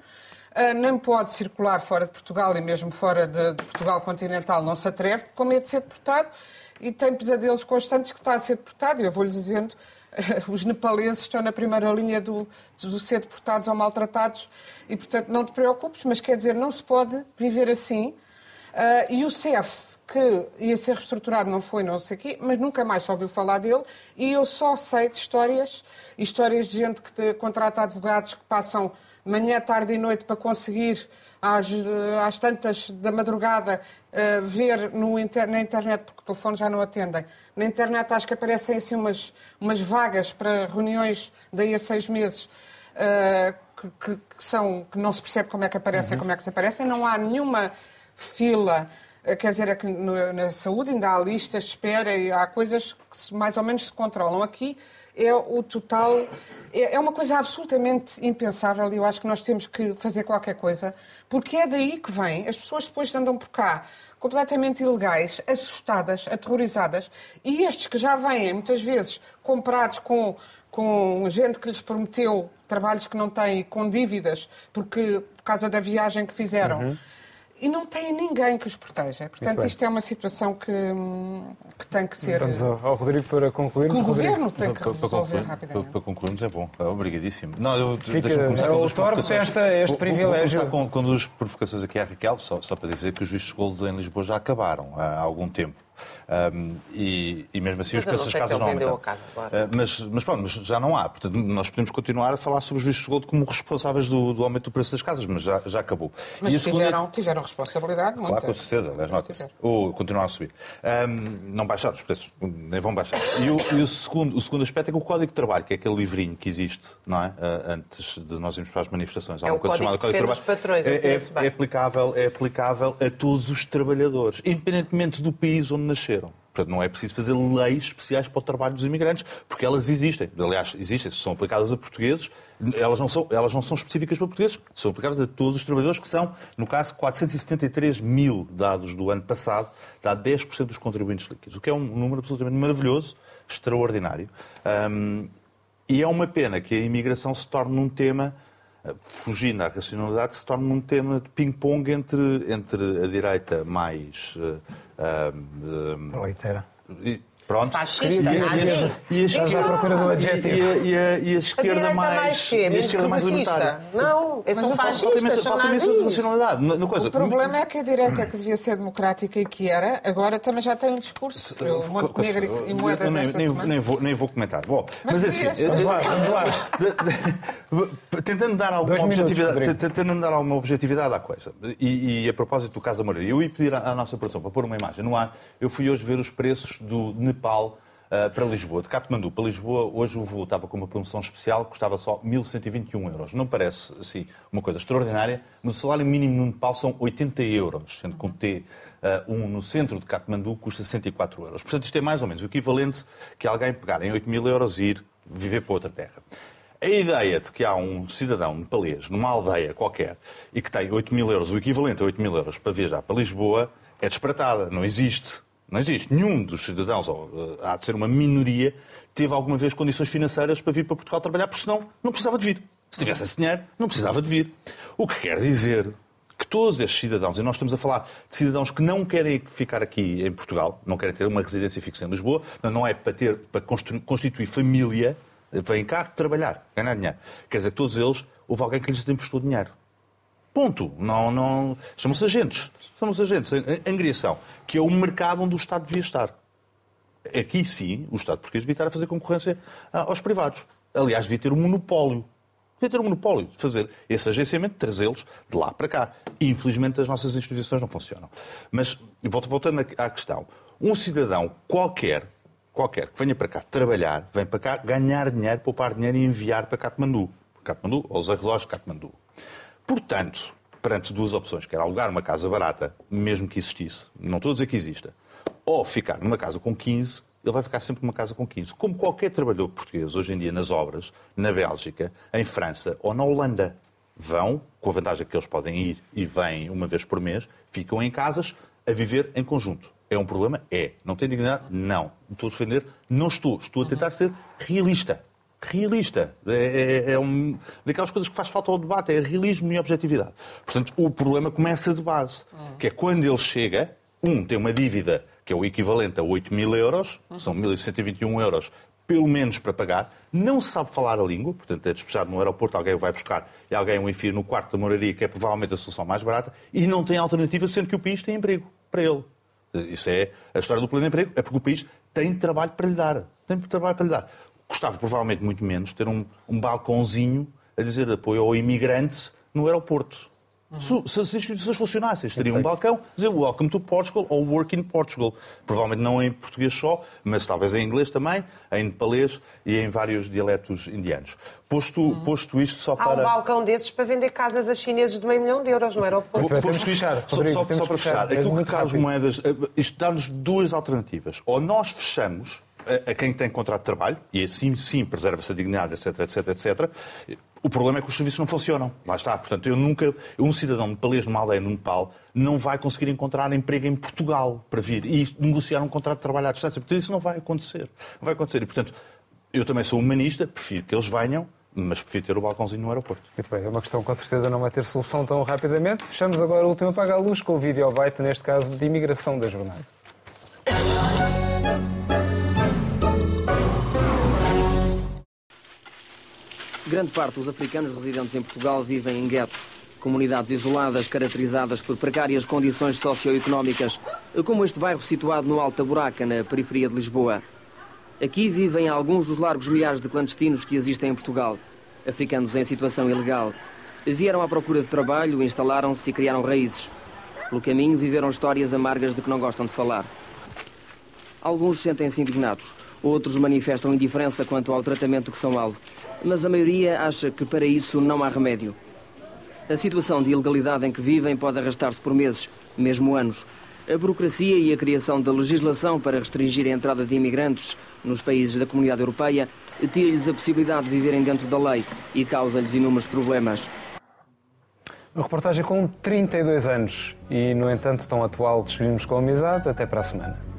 Uh, nem pode circular fora de Portugal e mesmo fora de, de, Portugal continental não se atreve, com medo de ser deportado e tem pesadelos constantes que está a ser deportado. E eu vou-lhe dizendo, os nepaleses estão na primeira linha do, do ser deportados ou maltratados e, portanto, não te preocupes, mas quer dizer, não se pode viver assim. Uh, e o CEF, que ia ser reestruturado, não foi, não sei o quê, mas nunca mais ouviu falar dele e eu só sei de histórias, histórias de gente que contrata advogados que passam manhã, tarde e noite para conseguir, às, às tantas da madrugada, uh, ver no inter, na internet, porque o telefone já não atendem, na internet acho que aparecem assim umas, umas vagas para reuniões daí a seis meses, uh, que, que, que, são, que não se percebe como é que aparecem, uhum. como é que desaparecem, não há nenhuma fila quer dizer, é que na saúde ainda há listas de espera e há coisas que mais ou menos se controlam. Aqui é o total. É, é uma coisa absolutamente impensável e eu acho que nós temos que fazer qualquer coisa, porque é daí que vem. As pessoas depois andam por cá completamente ilegais, assustadas, aterrorizadas, e estes que já vêm, muitas vezes, comprados com, com gente que lhes prometeu trabalhos que não têm, com dívidas, porque, por causa da viagem que fizeram. Uhum e não têm ninguém que os proteja. Portanto, isto é uma situação que, que tem que ser. Vamos ao, ao Rodrigo para concluir. Que o Governo tem que resolver rapidamente. Para, para concluirmos, é bom. Obrigadíssimo. Não, eu, Fica, começar com duas provocações. Esta, este vou, privilégio. Vou começar com, com duas provocações aqui à Raquel, só, só para dizer que os juízes de em Lisboa já acabaram há algum tempo. Um, e, e, mesmo assim mas os preços das casas não aumentam. Uh, mas, mas pronto, mas já não há. Portanto, nós podemos continuar a falar sobre os juízes de gold como responsáveis do, do, aumento do preço das casas, mas já, já acabou. Mas e segunda... tiveram, tiveram responsabilidade, Claro, com certeza, aliás, nota-se. Ou continuar a subir. Um, não baixar, os preços nem vão baixar. E, o, e o, segundo, o segundo aspecto é que o Código de Trabalho, que é aquele livrinho que existe, não é? Uh, antes de nós irmos para as manifestações. Há é uma coisa chamada Código de Trabalho. Patrões, é, é, é, aplicável, é aplicável a todos os trabalhadores, independentemente do país onde nasceram. Portanto, não é preciso fazer leis especiais para o trabalho dos imigrantes, porque elas existem. Aliás, existem, são aplicadas a portugueses, elas não são, elas não são específicas para portugueses, são aplicadas a todos os trabalhadores, que são, no caso, 473 mil dados do ano passado, dá 10% dos contribuintes líquidos, o que é um número absolutamente maravilhoso, extraordinário. Um, e é uma pena que a imigração se torne um tema fugindo à racionalidade, se torna um tema de ping-pong entre, entre a direita mais uh, Proleiteira. Pronto. Fascista, nazi. E, a esquerda, procura do adjetivo. E, e, a, e a esquerda a mais. E a esquerda mais libertária. Não, eles são fascistas, são nazis. racionalidade. No, coisa. O problema é que a direita que devia ser democrática e que era, agora também já tem um discurso. Negro e moedas nem, nem, nem, vou, nem vou comentar. Bom, mas, mas é assim, tentando dar alguma objetividade, tentando dar alguma objetividade à coisa. E, e a propósito do caso da Moreira, eu ia pedir à, à nossa produção para pôr uma imagem no ar. Eu fui hoje ver os preços do Nepal uh, para Lisboa. De Katmandu para Lisboa, hoje o voo estava com uma promoção especial, custava só 1.121 euros. Não parece, assim, uma coisa extraordinária, mas o salário mínimo no Nepal são 80 euros, sendo que um T1 uh, um no centro de Katmandu custa 104 euros. Portanto, isto é mais ou menos o equivalente que alguém pegar em 8 mil euros e ir viver para outra terra. A ideia de que há um cidadão nepalês numa aldeia qualquer e que tem 8 mil euros, o equivalente a 8 mil euros para viajar para Lisboa, é disparatada, não existe. Não existe. Nenhum dos cidadãos, ou uh, há de ser uma minoria, teve alguma vez condições financeiras para vir para Portugal trabalhar, porque senão não precisava de vir. Se tivesse esse dinheiro, não precisava de vir. O que quer dizer que todos estes cidadãos, e nós estamos a falar de cidadãos que não querem ficar aqui em Portugal, não querem ter uma residência fixa em Lisboa, não é para, ter, para constituir família, vêm cá trabalhar, ganhar dinheiro. Quer dizer, todos eles, houve alguém que lhes emprestou dinheiro. Ponto. Não, não... Chamam-se agentes. Chamam-se agentes. Angriação, que é o mercado onde o Estado devia estar. Aqui sim, o Estado português devia estar a fazer concorrência ah, aos privados. Aliás, devia ter um monopólio. Devia ter um monopólio de fazer esse agenciamento, trazê-los de lá para cá. Infelizmente, as nossas instituições não funcionam. Mas, voltando à questão, um cidadão qualquer, qualquer que venha para cá trabalhar, vem para cá ganhar dinheiro, poupar dinheiro e enviar para Katmandu. Katmandu, aos arredores de Katmandu. Portanto, perante duas opções, quer alugar uma casa barata, mesmo que existisse, não estou a dizer que exista, ou ficar numa casa com 15, ele vai ficar sempre numa casa com 15. Como qualquer trabalhador português hoje em dia nas obras, na Bélgica, em França ou na Holanda. Vão, com a vantagem que eles podem ir e vêm uma vez por mês, ficam em casas a viver em conjunto. É um problema? É. Não tem dignidade? Não. Estou a defender? Não estou. Estou a tentar ser realista. Realista. É, é, é um, daquelas coisas que faz falta ao debate. É realismo e objetividade. Portanto, o problema começa de base. Que é quando ele chega, um, tem uma dívida que é o equivalente a 8 mil euros, são 1.121 euros, pelo menos para pagar, não sabe falar a língua, portanto é despejado no aeroporto, alguém o vai buscar e alguém o enfia no quarto da moraria, que é provavelmente a solução mais barata, e não tem alternativa, sendo que o país tem emprego para ele. Isso é a história do plano de emprego, é porque o país tem trabalho para lhe dar. Tem trabalho para lhe dar. Gostava provavelmente muito menos ter um, um balcãozinho a dizer apoio ao imigrante no aeroporto. Uhum. Se, as instituições funcionassem, teria um balcão, dizer Welcome to Portugal ou Work in Portugal. Provavelmente não em português só, mas talvez em inglês também, em nepalês e em vários dialetos indianos. Posto, uhum. posto isto só para. Há um balcão desses para vender casas a chineses de meio milhão de euros no aeroporto. Posto isto, só, só, só para fechar, aquilo que Carlos Moedas. Eh, isto dá-nos duas alternativas. Ou nós fechamos a, quem tem contrato de trabalho, e assim sim preserva-se a dignidade, etc, etc, etc. O problema é que os serviços não funcionam. Lá está. Portanto, eu nunca. Um cidadão nepalês numa aldeia no Nepal não vai conseguir encontrar emprego em Portugal para vir e negociar um contrato de trabalho à distância. Portanto, isso não vai acontecer. Não vai acontecer. E, portanto, eu também sou humanista, prefiro que eles venham, mas prefiro ter o balcãozinho no aeroporto. Muito bem, é uma questão com certeza não vai ter solução tão rapidamente. Fechamos agora o último apaga a luz com o vídeo byte, neste caso, de imigração da jornada. Grande parte dos africanos residentes em Portugal vivem em guetos, comunidades isoladas caracterizadas por precárias condições socioeconómicas, como este bairro situado no Alta Buraca, na periferia de Lisboa. Aqui vivem alguns dos largos milhares de clandestinos que existem em Portugal, africanos em situação ilegal. Vieram à procura de trabalho, instalaram-se e criaram raízes. Pelo caminho, viveram histórias amargas de que não gostam de falar. Alguns sentem-se indignados, outros manifestam indiferença quanto ao tratamento que são alvo mas a maioria acha que para isso não há remédio. A situação de ilegalidade em que vivem pode arrastar-se por meses, mesmo anos. A burocracia e a criação da legislação para restringir a entrada de imigrantes nos países da Comunidade Europeia tira-lhes a possibilidade de viverem dentro da lei e causa-lhes inúmeros problemas. Uma reportagem com 32 anos e, no entanto, tão atual. Despedimos com amizade. Até para a semana.